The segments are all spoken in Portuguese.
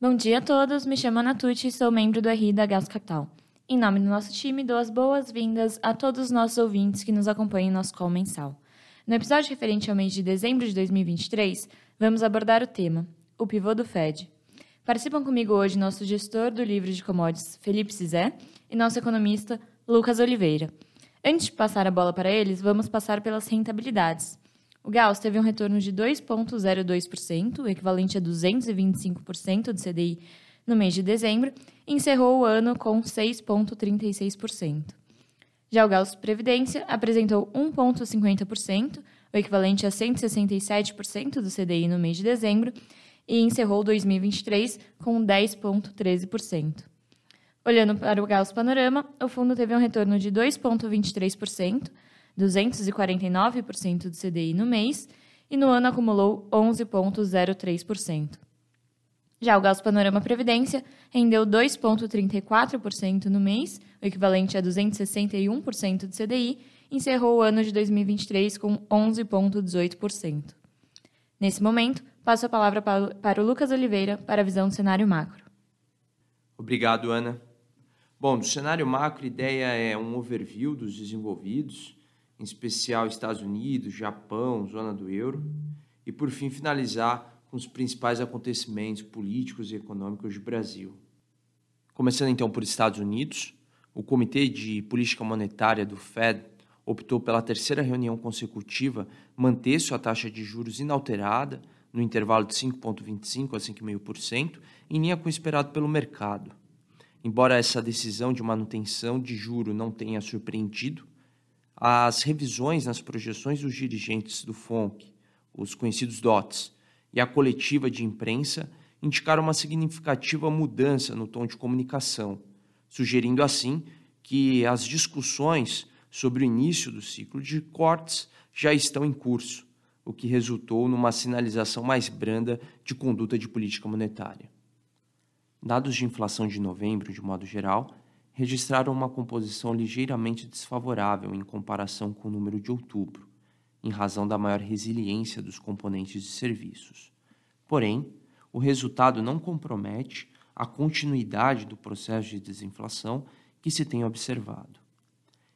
Bom dia a todos, me chamo Ana Tucci e sou membro do RI da Gas Capital. Em nome do nosso time, dou as boas-vindas a todos os nossos ouvintes que nos acompanham em nosso call mensal. No episódio referente ao mês de dezembro de 2023, vamos abordar o tema, o pivô do Fed. Participam comigo hoje nosso gestor do livro de commodities, Felipe Cizé, e nosso economista, Lucas Oliveira. Antes de passar a bola para eles, vamos passar pelas rentabilidades. O Gauss teve um retorno de 2,02%, equivalente a 225% do CDI no mês de dezembro, e encerrou o ano com 6,36%. Já o Gauss Previdência apresentou 1,50%, o equivalente a 167% do CDI no mês de dezembro, e encerrou 2023 com 10,13%. Olhando para o Gauss Panorama, o fundo teve um retorno de 2,23%, 249% do CDI no mês, e no ano acumulou 11,03%. Já o Gauss Panorama Previdência rendeu 2,34% no mês, o equivalente a 261% do CDI, e encerrou o ano de 2023 com 11,18%. Nesse momento, passo a palavra para o Lucas Oliveira para a visão do cenário macro. Obrigado, Ana. Bom, no cenário macro, a ideia é um overview dos desenvolvidos, em especial Estados Unidos, Japão, zona do euro, e por fim finalizar com os principais acontecimentos políticos e econômicos do Brasil. Começando então por Estados Unidos, o Comitê de Política Monetária do Fed optou pela terceira reunião consecutiva manter sua taxa de juros inalterada no intervalo de 5,25% a 5,5%, em linha com o esperado pelo mercado. Embora essa decisão de manutenção de juro não tenha surpreendido, as revisões nas projeções dos dirigentes do FONC, os conhecidos DOTs, e a coletiva de imprensa indicaram uma significativa mudança no tom de comunicação, sugerindo assim que as discussões sobre o início do ciclo de cortes já estão em curso, o que resultou numa sinalização mais branda de conduta de política monetária. Dados de inflação de novembro, de modo geral, registraram uma composição ligeiramente desfavorável em comparação com o número de outubro, em razão da maior resiliência dos componentes de serviços. Porém, o resultado não compromete a continuidade do processo de desinflação que se tem observado.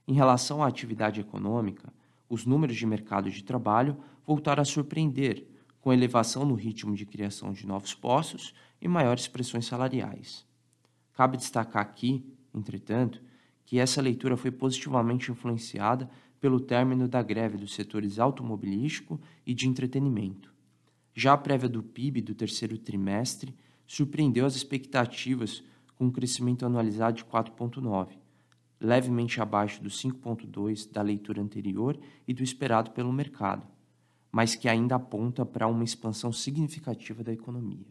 Em relação à atividade econômica, os números de mercado de trabalho voltaram a surpreender, com elevação no ritmo de criação de novos postos e maiores pressões salariais. Cabe destacar aqui entretanto, que essa leitura foi positivamente influenciada pelo término da greve dos setores automobilístico e de entretenimento. Já a prévia do PIB do terceiro trimestre surpreendeu as expectativas com um crescimento anualizado de 4,9, levemente abaixo dos 5,2 da leitura anterior e do esperado pelo mercado, mas que ainda aponta para uma expansão significativa da economia.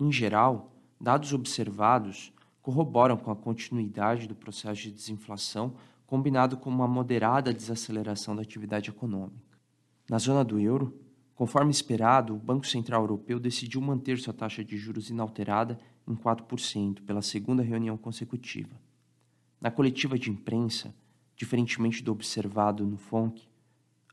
Em geral, dados observados corroboram com a continuidade do processo de desinflação, combinado com uma moderada desaceleração da atividade econômica. Na zona do euro, conforme esperado, o Banco Central Europeu decidiu manter sua taxa de juros inalterada em 4% pela segunda reunião consecutiva. Na coletiva de imprensa, diferentemente do observado no FONC,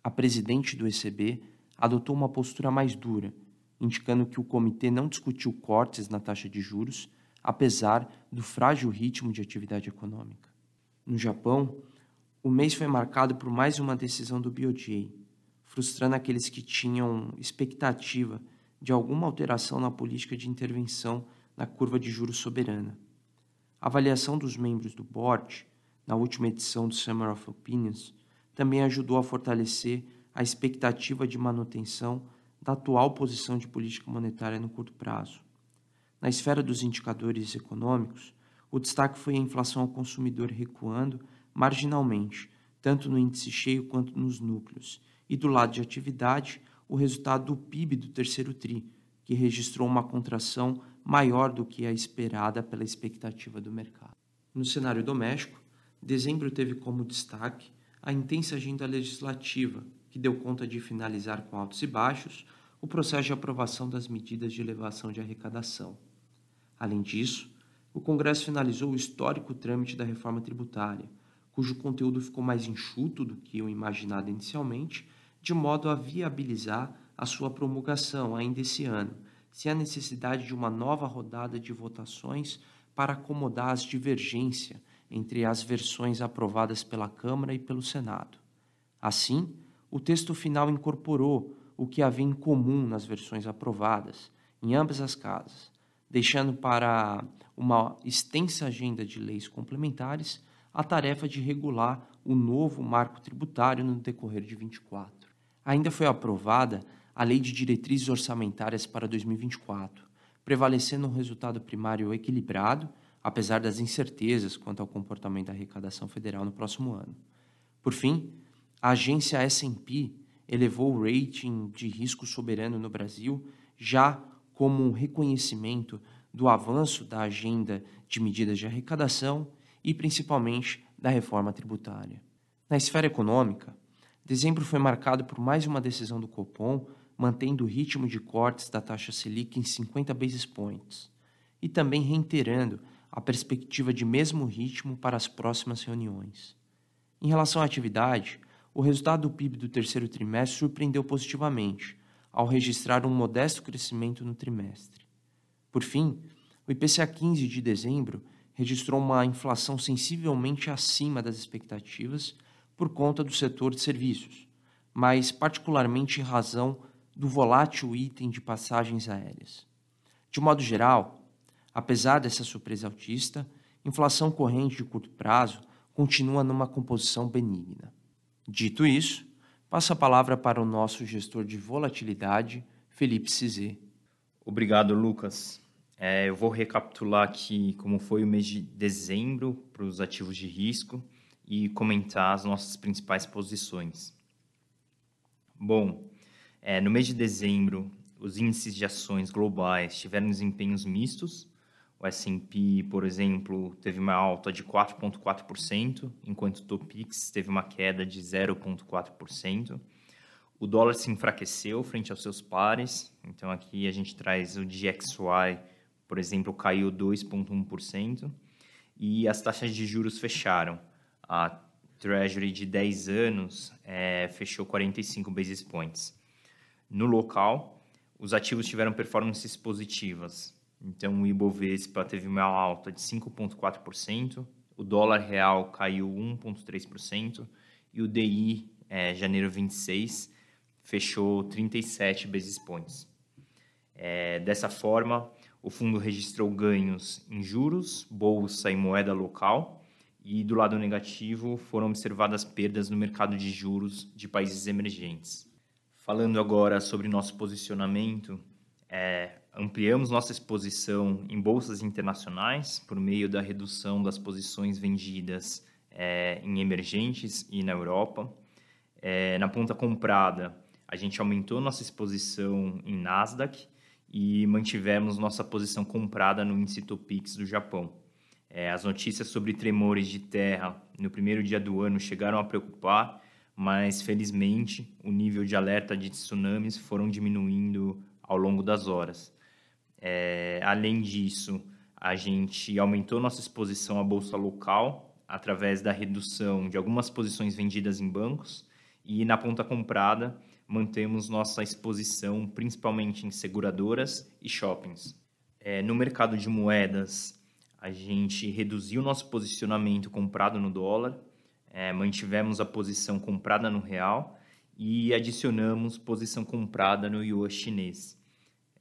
a presidente do ECB adotou uma postura mais dura, indicando que o comitê não discutiu cortes na taxa de juros apesar do frágil ritmo de atividade econômica. No Japão, o mês foi marcado por mais uma decisão do BOJ, frustrando aqueles que tinham expectativa de alguma alteração na política de intervenção na curva de juros soberana. A avaliação dos membros do board, na última edição do Summer of Opinions, também ajudou a fortalecer a expectativa de manutenção da atual posição de política monetária no curto prazo. Na esfera dos indicadores econômicos, o destaque foi a inflação ao consumidor recuando marginalmente, tanto no índice cheio quanto nos núcleos, e do lado de atividade, o resultado do PIB do terceiro TRI, que registrou uma contração maior do que a esperada pela expectativa do mercado. No cenário doméstico, dezembro teve como destaque a intensa agenda legislativa, que deu conta de finalizar com altos e baixos o processo de aprovação das medidas de elevação de arrecadação. Além disso, o Congresso finalizou o histórico trâmite da reforma tributária, cujo conteúdo ficou mais enxuto do que o imaginado inicialmente, de modo a viabilizar a sua promulgação ainda esse ano, se há necessidade de uma nova rodada de votações para acomodar as divergências entre as versões aprovadas pela Câmara e pelo Senado. Assim, o texto final incorporou o que havia em comum nas versões aprovadas em ambas as casas, deixando para uma extensa agenda de leis complementares a tarefa de regular o novo marco tributário no decorrer de 24. Ainda foi aprovada a Lei de Diretrizes Orçamentárias para 2024, prevalecendo um resultado primário equilibrado, apesar das incertezas quanto ao comportamento da arrecadação federal no próximo ano. Por fim, a agência S&P elevou o rating de risco soberano no Brasil já como um reconhecimento do avanço da agenda de medidas de arrecadação e principalmente da reforma tributária. Na esfera econômica, dezembro foi marcado por mais uma decisão do Copom mantendo o ritmo de cortes da taxa Selic em 50 basis points e também reiterando a perspectiva de mesmo ritmo para as próximas reuniões. Em relação à atividade, o resultado do PIB do terceiro trimestre surpreendeu positivamente, ao registrar um modesto crescimento no trimestre. Por fim, o IPCA 15 de dezembro registrou uma inflação sensivelmente acima das expectativas por conta do setor de serviços, mas particularmente em razão do volátil item de passagens aéreas. De modo geral, apesar dessa surpresa altista, inflação corrente de curto prazo continua numa composição benigna. Dito isso, passo a palavra para o nosso gestor de volatilidade, Felipe Cizê. Obrigado, Lucas. É, eu vou recapitular aqui como foi o mês de dezembro para os ativos de risco e comentar as nossas principais posições. Bom, é, no mês de dezembro, os índices de ações globais tiveram desempenhos mistos. O S&P, por exemplo, teve uma alta de 4,4%, enquanto o Topix teve uma queda de 0,4%. O dólar se enfraqueceu frente aos seus pares, então aqui a gente traz o DXY, por exemplo, caiu 2,1%, e as taxas de juros fecharam. A Treasury de 10 anos é, fechou 45 basis points. No local, os ativos tiveram performances positivas. Então, o Ibovespa teve uma alta de 5,4%, o dólar real caiu 1,3% e o DI, é, janeiro 26, fechou 37 basis points. É, dessa forma, o fundo registrou ganhos em juros, bolsa e moeda local, e do lado negativo foram observadas perdas no mercado de juros de países emergentes. Falando agora sobre nosso posicionamento, é, ampliamos nossa exposição em bolsas internacionais por meio da redução das posições vendidas é, em emergentes e na Europa. É, na ponta comprada, a gente aumentou nossa exposição em Nasdaq e mantivemos nossa posição comprada no índice Topix do Japão. É, as notícias sobre tremores de terra no primeiro dia do ano chegaram a preocupar mas felizmente o nível de alerta de tsunamis foram diminuindo ao longo das horas. É, além disso, a gente aumentou nossa exposição à bolsa local através da redução de algumas posições vendidas em bancos e na ponta comprada mantemos nossa exposição principalmente em seguradoras e shoppings. É, no mercado de moedas, a gente reduziu nosso posicionamento comprado no dólar é, mantivemos a posição comprada no real e adicionamos posição comprada no yuan chinês.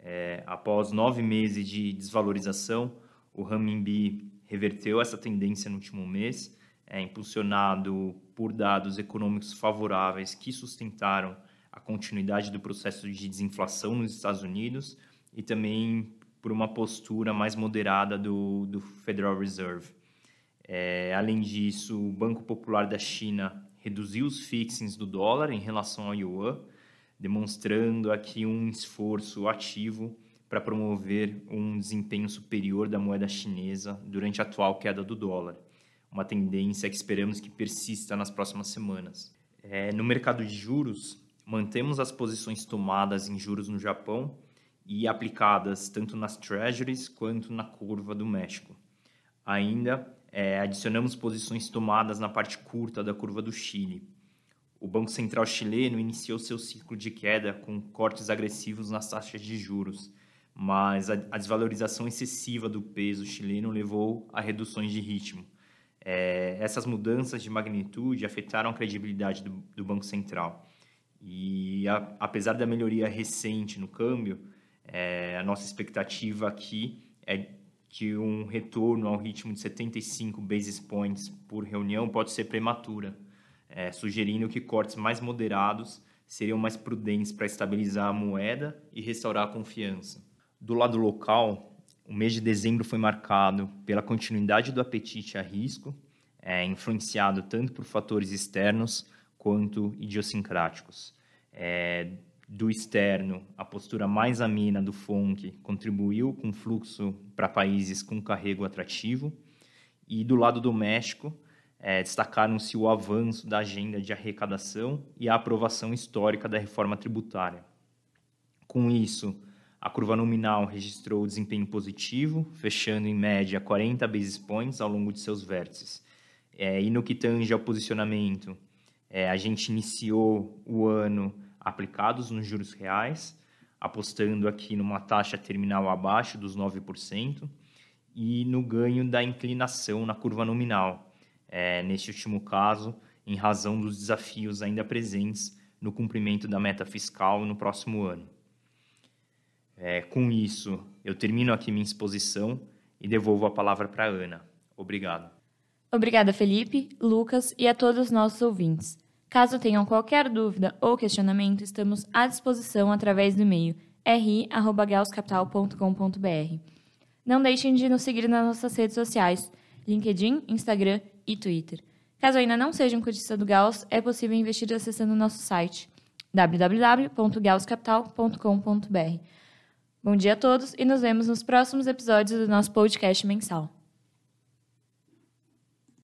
É, após nove meses de desvalorização, o renminbi reverteu essa tendência no último mês, é, impulsionado por dados econômicos favoráveis que sustentaram a continuidade do processo de desinflação nos Estados Unidos e também por uma postura mais moderada do, do Federal Reserve. É, além disso, o Banco Popular da China reduziu os fixings do dólar em relação ao yuan, demonstrando aqui um esforço ativo para promover um desempenho superior da moeda chinesa durante a atual queda do dólar, uma tendência que esperamos que persista nas próximas semanas. É, no mercado de juros, mantemos as posições tomadas em juros no Japão e aplicadas tanto nas treasuries quanto na curva do México. Ainda é, adicionamos posições tomadas na parte curta da curva do Chile. O Banco Central chileno iniciou seu ciclo de queda com cortes agressivos nas taxas de juros, mas a, desvalorização excessiva do peso chileno levou a reduções de ritmo. É, essas mudanças de magnitude afetaram a credibilidade do, do Banco Central. E a, apesar da melhoria recente no câmbio, é, a nossa expectativa aqui é que um retorno ao ritmo de 75 basis points por reunião pode ser prematura, é, sugerindo que cortes mais moderados seriam mais prudentes para estabilizar a moeda e restaurar a confiança. Do lado local, o mês de dezembro foi marcado pela continuidade do apetite a risco, é, influenciado tanto por fatores externos quanto idiosincráticos. É, do externo, a postura mais amena do FONC contribuiu com fluxo para países com carrego atrativo. E do lado doméstico, é, destacaram-se o avanço da agenda de arrecadação e a aprovação histórica da reforma tributária. Com isso, a curva nominal registrou desempenho positivo, fechando em média 40 basis points ao longo de seus vértices. É, e no que tange ao posicionamento, é, a gente iniciou o ano aplicados nos juros reais, apostando aqui numa taxa terminal abaixo dos 9%, e no ganho da inclinação na curva nominal, é, neste último caso, em razão dos desafios ainda presentes no cumprimento da meta fiscal no próximo ano. É, com isso, eu termino aqui minha exposição e devolvo a palavra para a Ana. Obrigado. Obrigada, Felipe, Lucas e a todos os nossos ouvintes. Caso tenham qualquer dúvida ou questionamento, estamos à disposição através do e-mail ri@gauscapital.com.br. Não deixem de nos seguir nas nossas redes sociais: LinkedIn, Instagram e Twitter. Caso ainda não seja um cotista do Gauss, é possível investir acessando o nosso site www.gauscapital.com.br. Bom dia a todos e nos vemos nos próximos episódios do nosso podcast mensal.